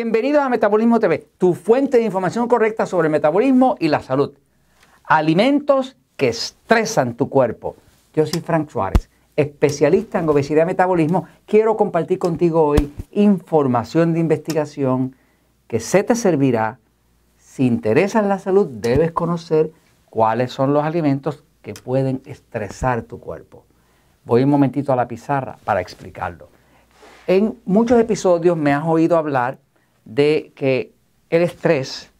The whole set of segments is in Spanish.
Bienvenidos a Metabolismo TV, tu fuente de información correcta sobre el metabolismo y la salud. Alimentos que estresan tu cuerpo. Yo soy Frank Suárez, especialista en obesidad y metabolismo. Quiero compartir contigo hoy información de investigación que se te servirá. Si interesas la salud, debes conocer cuáles son los alimentos que pueden estresar tu cuerpo. Voy un momentito a la pizarra para explicarlo. En muchos episodios me has oído hablar de que el estrés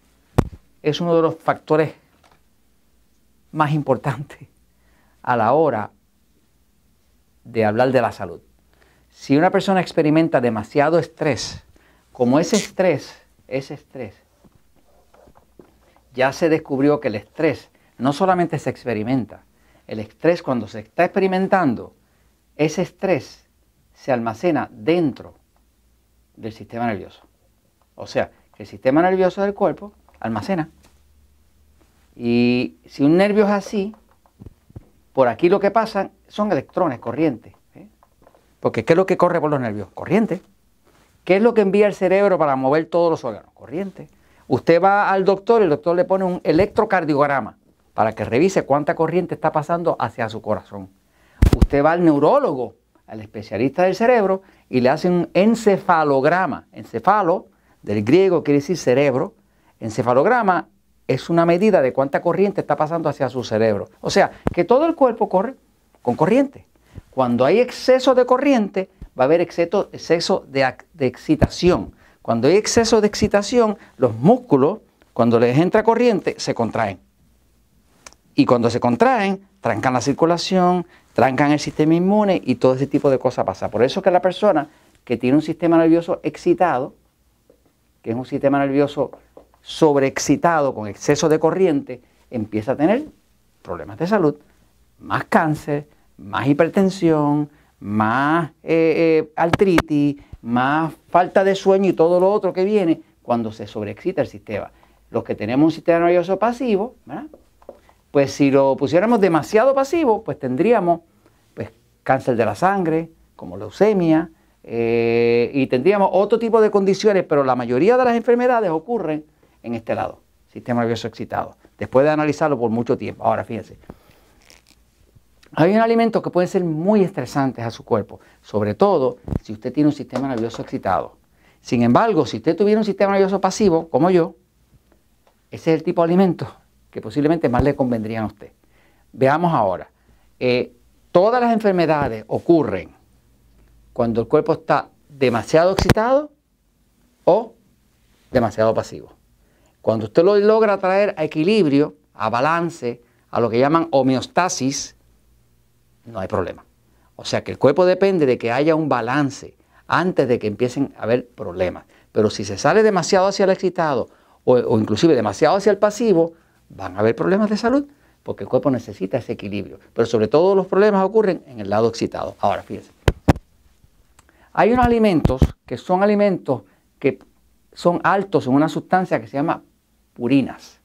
es uno de los factores más importantes a la hora de hablar de la salud. Si una persona experimenta demasiado estrés, como ese estrés, ese estrés, ya se descubrió que el estrés no solamente se experimenta, el estrés cuando se está experimentando, ese estrés se almacena dentro del sistema nervioso. O sea, el sistema nervioso del cuerpo almacena. Y si un nervio es así, por aquí lo que pasa son electrones, corrientes. ¿eh? Porque ¿qué es lo que corre por los nervios? Corriente. ¿Qué es lo que envía el cerebro para mover todos los órganos? Corriente. Usted va al doctor y el doctor le pone un electrocardiograma para que revise cuánta corriente está pasando hacia su corazón. Usted va al neurólogo, al especialista del cerebro, y le hace un encefalograma. Encefalo del griego quiere decir cerebro. Encefalograma es una medida de cuánta corriente está pasando hacia su cerebro. O sea, que todo el cuerpo corre con corriente. Cuando hay exceso de corriente, va a haber exceso, de, de excitación. Cuando hay exceso de excitación, los músculos, cuando les entra corriente, se contraen. Y cuando se contraen, trancan la circulación, trancan el sistema inmune y todo ese tipo de cosas pasa. Por eso que la persona que tiene un sistema nervioso excitado, que es un sistema nervioso sobreexcitado con exceso de corriente, empieza a tener problemas de salud, más cáncer, más hipertensión, más eh, eh, artritis, más falta de sueño y todo lo otro que viene cuando se sobreexcita el sistema. Los que tenemos un sistema nervioso pasivo, pues si lo pusiéramos demasiado pasivo, pues tendríamos pues, cáncer de la sangre, como leucemia, eh, y tendríamos otro tipo de condiciones, pero la mayoría de las enfermedades ocurren en este lado, sistema nervioso excitado, después de analizarlo por mucho tiempo. Ahora, fíjense, hay un alimento que pueden ser muy estresantes a su cuerpo, sobre todo si usted tiene un sistema nervioso excitado. Sin embargo, si usted tuviera un sistema nervioso pasivo, como yo, ese es el tipo de alimento que posiblemente más le convendrían a usted. Veamos ahora, eh, todas las enfermedades ocurren cuando el cuerpo está demasiado excitado o demasiado pasivo. Cuando usted lo logra traer a equilibrio, a balance, a lo que llaman homeostasis, no hay problema. O sea que el cuerpo depende de que haya un balance antes de que empiecen a haber problemas. Pero si se sale demasiado hacia el excitado o, o inclusive demasiado hacia el pasivo, van a haber problemas de salud porque el cuerpo necesita ese equilibrio. Pero sobre todo los problemas ocurren en el lado excitado. Ahora, fíjense. Hay unos alimentos que son alimentos que son altos en una sustancia que se llama purinas.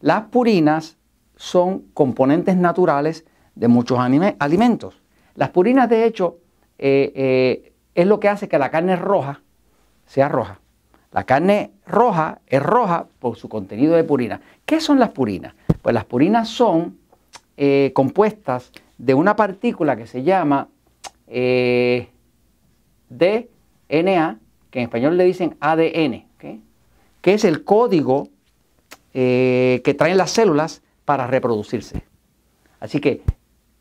Las purinas son componentes naturales de muchos alimentos. Las purinas, de hecho, eh, eh, es lo que hace que la carne roja sea roja. La carne roja es roja por su contenido de purina. ¿Qué son las purinas? Pues las purinas son eh, compuestas de una partícula que se llama DNA, que en español le dicen ADN, que es el código eh, que traen las células para reproducirse. Así que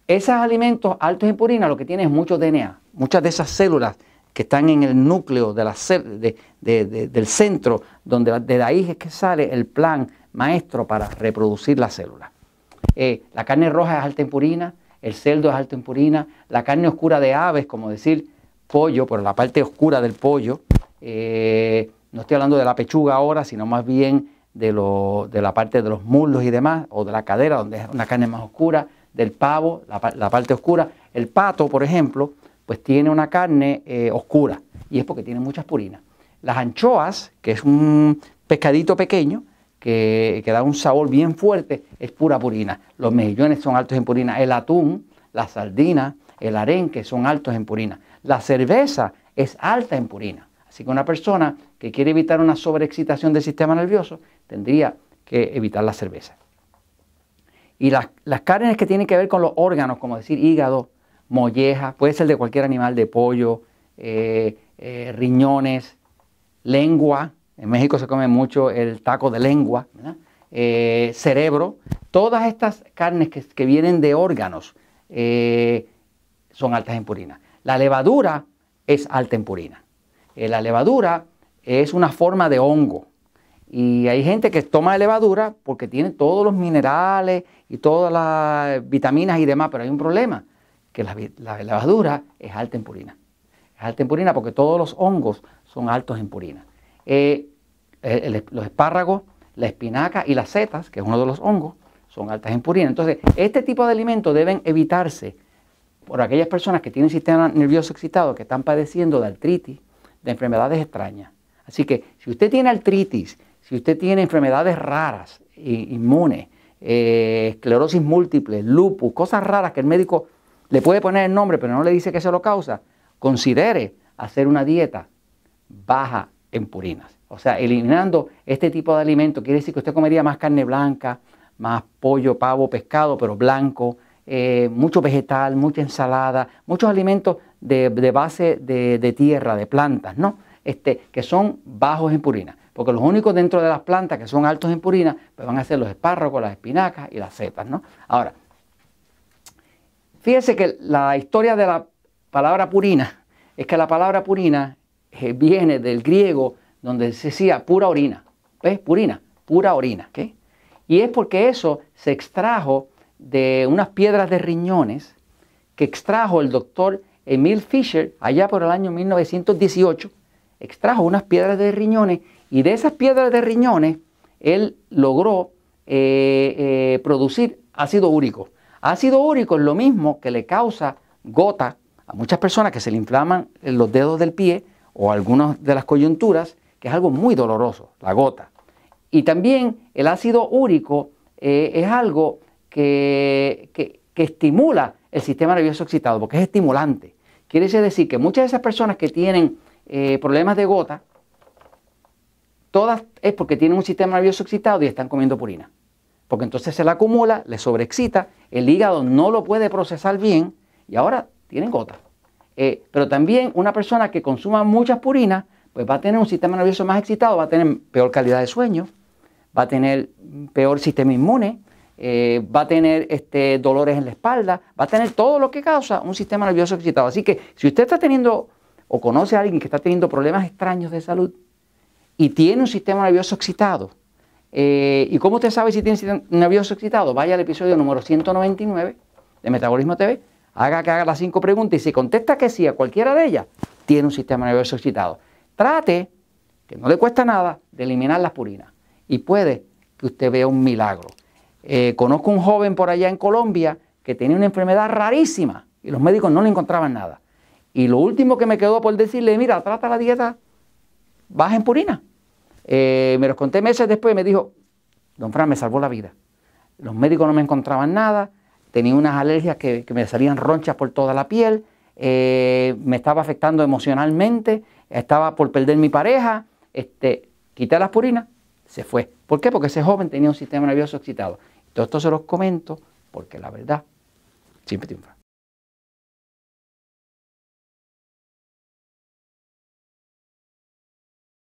esos alimentos altos en purina lo que tienen es mucho DNA, muchas de esas células que están en el núcleo del centro, donde de ahí es que sale el plan maestro para reproducir la célula. Eh, la carne roja es alta en purina, el cerdo es alto en purina, la carne oscura de aves, como decir pollo, por la parte oscura del pollo. Eh, no estoy hablando de la pechuga ahora, sino más bien de, de, la parte de los muslos y demás, o de la cadera, donde es una carne más oscura, del pavo, la, parte oscura. El pato, por ejemplo, pues tiene una carne eh, oscura, y es porque tiene muchas purinas. Las anchoas, que es un pescadito pequeño, que, que, da un sabor bien fuerte, es pura purina. Los mejillones son altos en purina. El atún, la sardina, el arenque son altos en purina. La cerveza es alta en purina. Así que una persona que quiere evitar una sobreexcitación del sistema nervioso tendría que evitar la cerveza. Y las, carnes que tienen que ver con los órganos, como decir hígado, molleja, puede ser de cualquier animal, de pollo, eh, eh, riñones, lengua, en México se come mucho el taco de lengua, eh, cerebro, todas estas carnes que, vienen de órganos son altas en purina. La levadura es alta en purina. la levadura es una forma de hongo. Y hay gente que toma levadura porque tiene todos los minerales y todas las vitaminas y demás, pero hay un problema, que la, levadura es alta en purina. Es alta en purina porque todos los hongos son altos en purina. Eh, los espárragos, la espinaca y las setas, que es uno de los hongos, son altas en purina. Entonces, este tipo de alimentos deben evitarse por aquellas personas que tienen sistema nervioso excitado, que están padeciendo de artritis, de enfermedades extrañas. Así que si usted tiene artritis, si usted tiene enfermedades raras, inmunes, eh, esclerosis múltiple, lupus, cosas raras que el médico le puede poner el nombre, pero no le dice que se lo causa, considere hacer una dieta baja en purinas. O sea, eliminando este tipo de alimentos, quiere decir que usted comería más carne blanca, más pollo, pavo, pescado, pero blanco, eh, mucho vegetal, mucha ensalada, muchos alimentos de, base de, tierra, de plantas, ¿no? Este, que son bajos en purina porque los únicos dentro de las plantas que son altos en purina pues van a ser los espárragos, las espinacas y las setas. ¿no? Ahora, fíjese que la historia de la palabra purina es que la palabra purina eh, viene del griego donde se decía pura orina. ¿Ves? Purina, pura orina. Y es porque eso se extrajo de unas piedras de riñones que extrajo el doctor Emil Fischer allá por el año 1918. Extrajo unas piedras de riñones y de esas piedras de riñones, él logró eh, eh, producir ácido úrico. Ácido úrico es lo mismo que le causa gota a muchas personas que se le inflaman los dedos del pie o algunas de las coyunturas, que es algo muy doloroso, la gota. Y también el ácido úrico eh, es algo que, que, estimula el sistema nervioso excitado, porque es estimulante. Quiere decir que muchas de esas personas que tienen problemas de gota, Todas es porque tienen un sistema nervioso excitado y están comiendo purina. Porque entonces se la acumula, le sobreexcita, el hígado no lo puede procesar bien y ahora tienen gota. Eh, pero también una persona que consuma muchas purinas, pues va a tener un sistema nervioso más excitado, va a tener peor calidad de sueño, va a tener peor sistema inmune, eh, va a tener este, dolores en la espalda, va a tener todo lo que causa un sistema nervioso excitado. Así que si usted está teniendo o conoce a alguien que está teniendo problemas extraños de salud, y tiene un sistema nervioso excitado, eh, ¿y cómo usted sabe si tiene un sistema nervioso excitado? Vaya al episodio número 199 de Metabolismo TV, haga que haga las cinco preguntas y si contesta que sí a cualquiera de ellas, tiene un sistema nervioso excitado. Trate, que no le cuesta nada, de eliminar las purinas y puede que usted vea un milagro. Eh, conozco un joven por allá en Colombia que tenía una enfermedad rarísima y los médicos no le encontraban nada. Y lo último que me quedó por decirle, mira, trata la dieta baja en purina. Eh, me los conté meses después y me dijo, don Fran, me salvó la vida. Los médicos no me encontraban nada, tenía unas alergias que, me salían ronchas por toda la piel, eh, me estaba afectando emocionalmente, estaba por perder mi pareja, este, quité las purinas, se fue. ¿Por qué? Porque ese joven tenía un sistema nervioso excitado. Todo esto se los comento porque la verdad siempre triunfa.